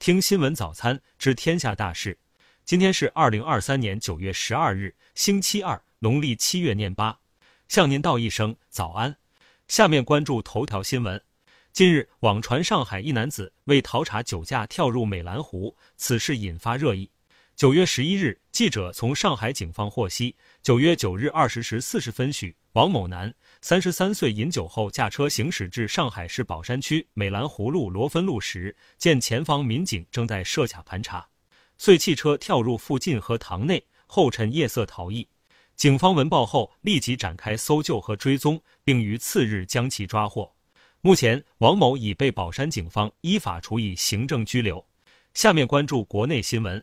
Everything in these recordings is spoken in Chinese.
听新闻早餐知天下大事。今天是二零二三年九月十二日，星期二，农历七月廿八。向您道一声早安。下面关注头条新闻。近日，网传上海一男子为逃查酒驾跳入美兰湖，此事引发热议。九月十一日，记者从上海警方获悉，九月九日二十时四十分许，王某男，三十三岁，饮酒后驾车行驶至上海市宝山区美兰湖路罗芬路时，见前方民警正在设卡盘查。遂弃车跳入附近河塘内，后趁夜色逃逸。警方闻报后立即展开搜救和追踪，并于次日将其抓获。目前，王某已被宝山警方依法处以行政拘留。下面关注国内新闻。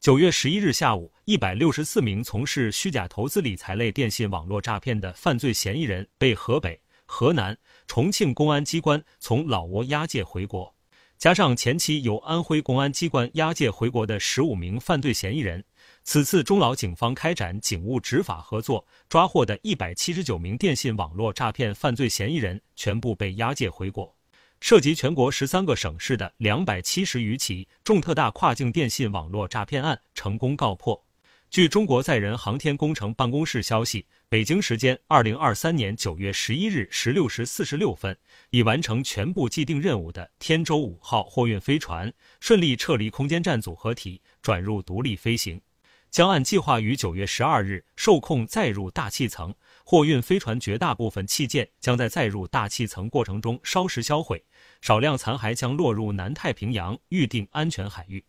九月十一日下午，一百六十四名从事虚假投资理财类电信网络诈骗的犯罪嫌疑人被河北、河南、重庆公安机关从老挝押解回国。加上前期由安徽公安机关押解回国的十五名犯罪嫌疑人，此次中老警方开展警务执法合作，抓获的一百七十九名电信网络诈骗犯罪嫌疑人全部被押解回国，涉及全国十三个省市的两百七十余起重特大跨境电信网络诈骗案成功告破。据中国载人航天工程办公室消息，北京时间二零二三年九月十一日十六时四十六分，已完成全部既定任务的天舟五号货运飞船顺利撤离空间站组合体，转入独立飞行，将按计划于九月十二日受控载入大气层。货运飞船绝大部分器件将在载入大气层过程中烧蚀销毁，少量残骸将落入南太平洋预定安全海域。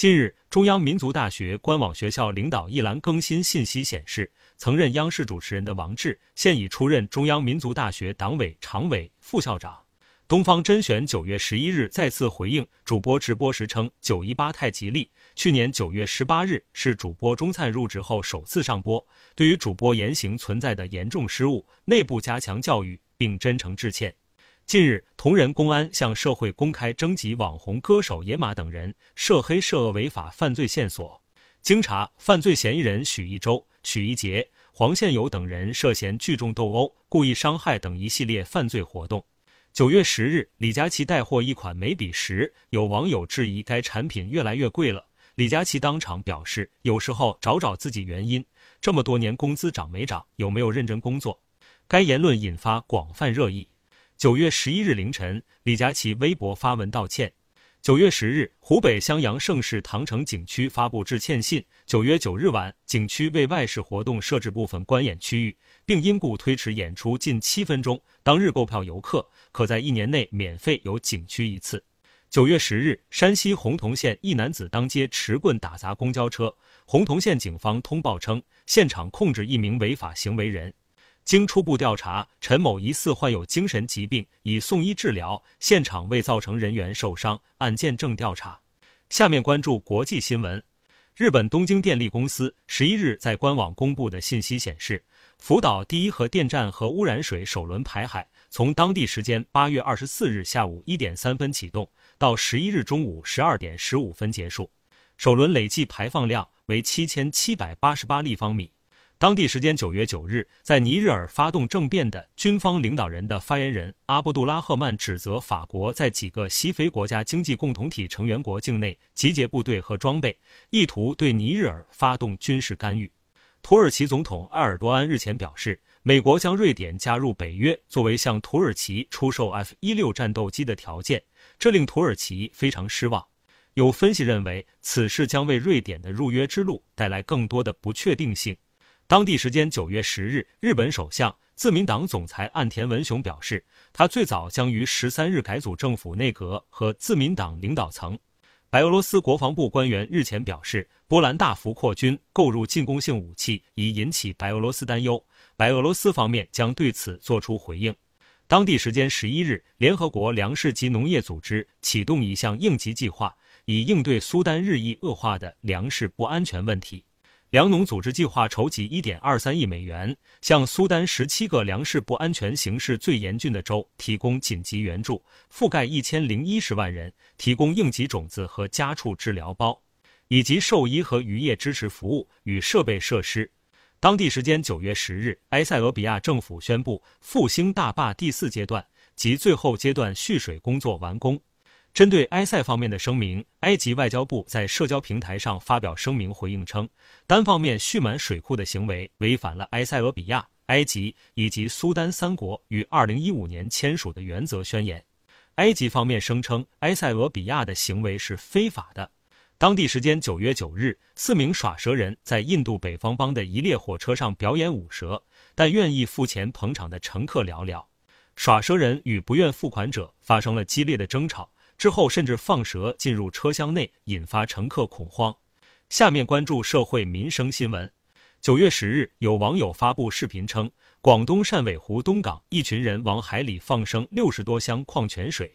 近日，中央民族大学官网学校领导一栏更新信息显示，曾任央视主持人的王志现已出任中央民族大学党委常委、副校长。东方甄选九月十一日再次回应主播直播时称九一八太吉利，去年九月十八日是主播钟灿入职后首次上播，对于主播言行存在的严重失误，内部加强教育，并真诚致歉。近日，同仁公安向社会公开征集网红歌手野马等人涉黑涉恶违法犯罪线索。经查，犯罪嫌疑人许一周、许一杰、黄宪友等人涉嫌聚众斗殴、故意伤害等一系列犯罪活动。九月十日，李佳琦带货一款眉笔时，有网友质疑该产品越来越贵了。李佳琦当场表示：“有时候找找自己原因，这么多年工资涨没涨？有没有认真工作？”该言论引发广泛热议。九月十一日凌晨，李佳琦微博发文道歉。九月十日，湖北襄阳盛世唐城景区发布致歉信。九月九日晚，景区为外事活动设置部分观演区域，并因故推迟演出近七分钟。当日购票游客可在一年内免费游景区一次。九月十日，山西洪洞县一男子当街持棍打砸公交车，洪洞县警方通报称，现场控制一名违法行为人。经初步调查，陈某疑似患有精神疾病，已送医治疗，现场未造成人员受伤，案件正调查。下面关注国际新闻。日本东京电力公司十一日在官网公布的信息显示，福岛第一核电站核污染水首轮排海从当地时间八月二十四日下午一点三分启动，到十一日中午十二点十五分结束，首轮累计排放量为七千七百八十八立方米。当地时间九月九日，在尼日尔发动政变的军方领导人的发言人阿布杜拉赫曼指责法国在几个西非国家经济共同体成员国境内集结部队和装备，意图对尼日尔发动军事干预。土耳其总统埃尔多安日前表示，美国将瑞典加入北约作为向土耳其出售 F 一六战斗机的条件，这令土耳其非常失望。有分析认为，此事将为瑞典的入约之路带来更多的不确定性。当地时间九月十日，日本首相自民党总裁岸田文雄表示，他最早将于十三日改组政府内阁和自民党领导层。白俄罗斯国防部官员日前表示，波兰大幅扩军，购入进攻性武器，已引起白俄罗斯担忧。白俄罗斯方面将对此作出回应。当地时间十一日，联合国粮食及农业组织启动一项应急计划，以应对苏丹日益恶化的粮食不安全问题。粮农组织计划筹集一点二三亿美元，向苏丹十七个粮食不安全形势最严峻的州提供紧急援助，覆盖一千零一十万人，提供应急种子和家畜治疗包，以及兽医和渔业支持服务与设备设施。当地时间九月十日，埃塞俄比亚政府宣布复兴大坝第四阶段及最后阶段蓄水工作完工。针对埃塞方面的声明，埃及外交部在社交平台上发表声明回应称，单方面蓄满水库的行为违反了埃塞俄比亚、埃及以及苏丹三国于2015年签署的原则宣言。埃及方面声称，埃塞俄比亚的行为是非法的。当地时间9月9日，四名耍蛇人在印度北方邦的一列火车上表演舞蛇，但愿意付钱捧场的乘客寥寥。耍蛇人与不愿付款者发生了激烈的争吵。之后甚至放蛇进入车厢内，引发乘客恐慌。下面关注社会民生新闻。九月十日，有网友发布视频称，广东汕尾湖东港一群人往海里放生六十多箱矿泉水。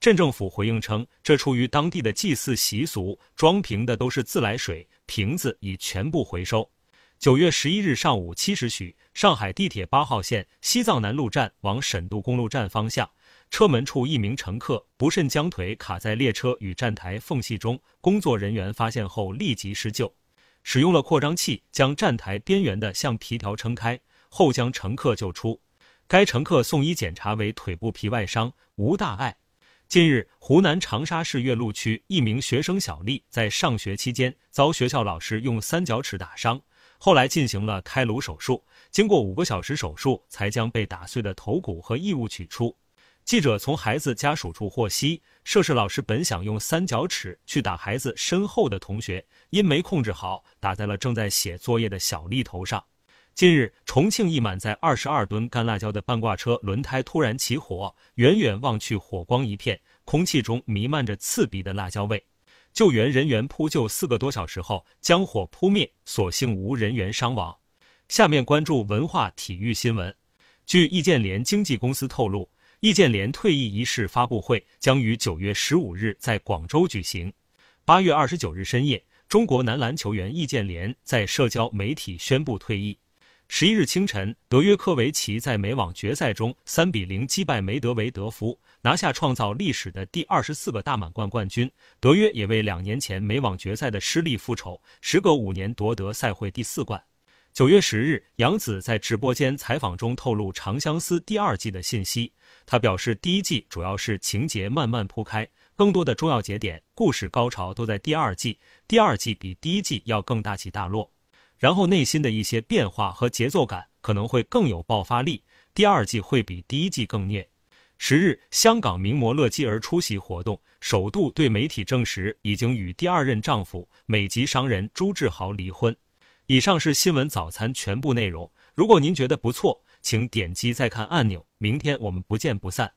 镇政府回应称，这出于当地的祭祀习俗，装瓶的都是自来水，瓶子已全部回收。九月十一日上午七时许，上海地铁八号线西藏南路站往沈渡公路站方向。车门处一名乘客不慎将腿卡在列车与站台缝隙中，工作人员发现后立即施救，使用了扩张器将站台边缘的橡皮条撑开，后将乘客救出。该乘客送医检查为腿部皮外伤，无大碍。近日，湖南长沙市岳麓区一名学生小丽在上学期间遭学校老师用三角尺打伤，后来进行了开颅手术，经过五个小时手术才将被打碎的头骨和异物取出。记者从孩子家属处获悉，涉事老师本想用三角尺去打孩子身后的同学，因没控制好，打在了正在写作业的小丽头上。近日，重庆一满载二十二吨干辣椒的半挂车轮胎突然起火，远远望去火光一片，空气中弥漫着刺鼻的辣椒味。救援人员扑救四个多小时后将火扑灭，所幸无人员伤亡。下面关注文化体育新闻。据易建联经纪公司透露。易建联退役仪式发布会将于九月十五日在广州举行。八月二十九日深夜，中国男篮球员易建联在社交媒体宣布退役。十一日清晨，德约科维奇在美网决赛中三比零击败梅德韦德夫，拿下创造历史的第二十四个大满贯冠军。德约也为两年前美网决赛的失利复仇，时隔五年夺得赛会第四冠。九月十日，杨紫在直播间采访中透露《长相思》第二季的信息。他表示，第一季主要是情节慢慢铺开，更多的重要节点、故事高潮都在第二季。第二季比第一季要更大起大落，然后内心的一些变化和节奏感可能会更有爆发力。第二季会比第一季更虐。十日，香港名模乐基儿出席活动，首度对媒体证实已经与第二任丈夫美籍商人朱志豪离婚。以上是新闻早餐全部内容。如果您觉得不错，请点击再看按钮。明天我们不见不散。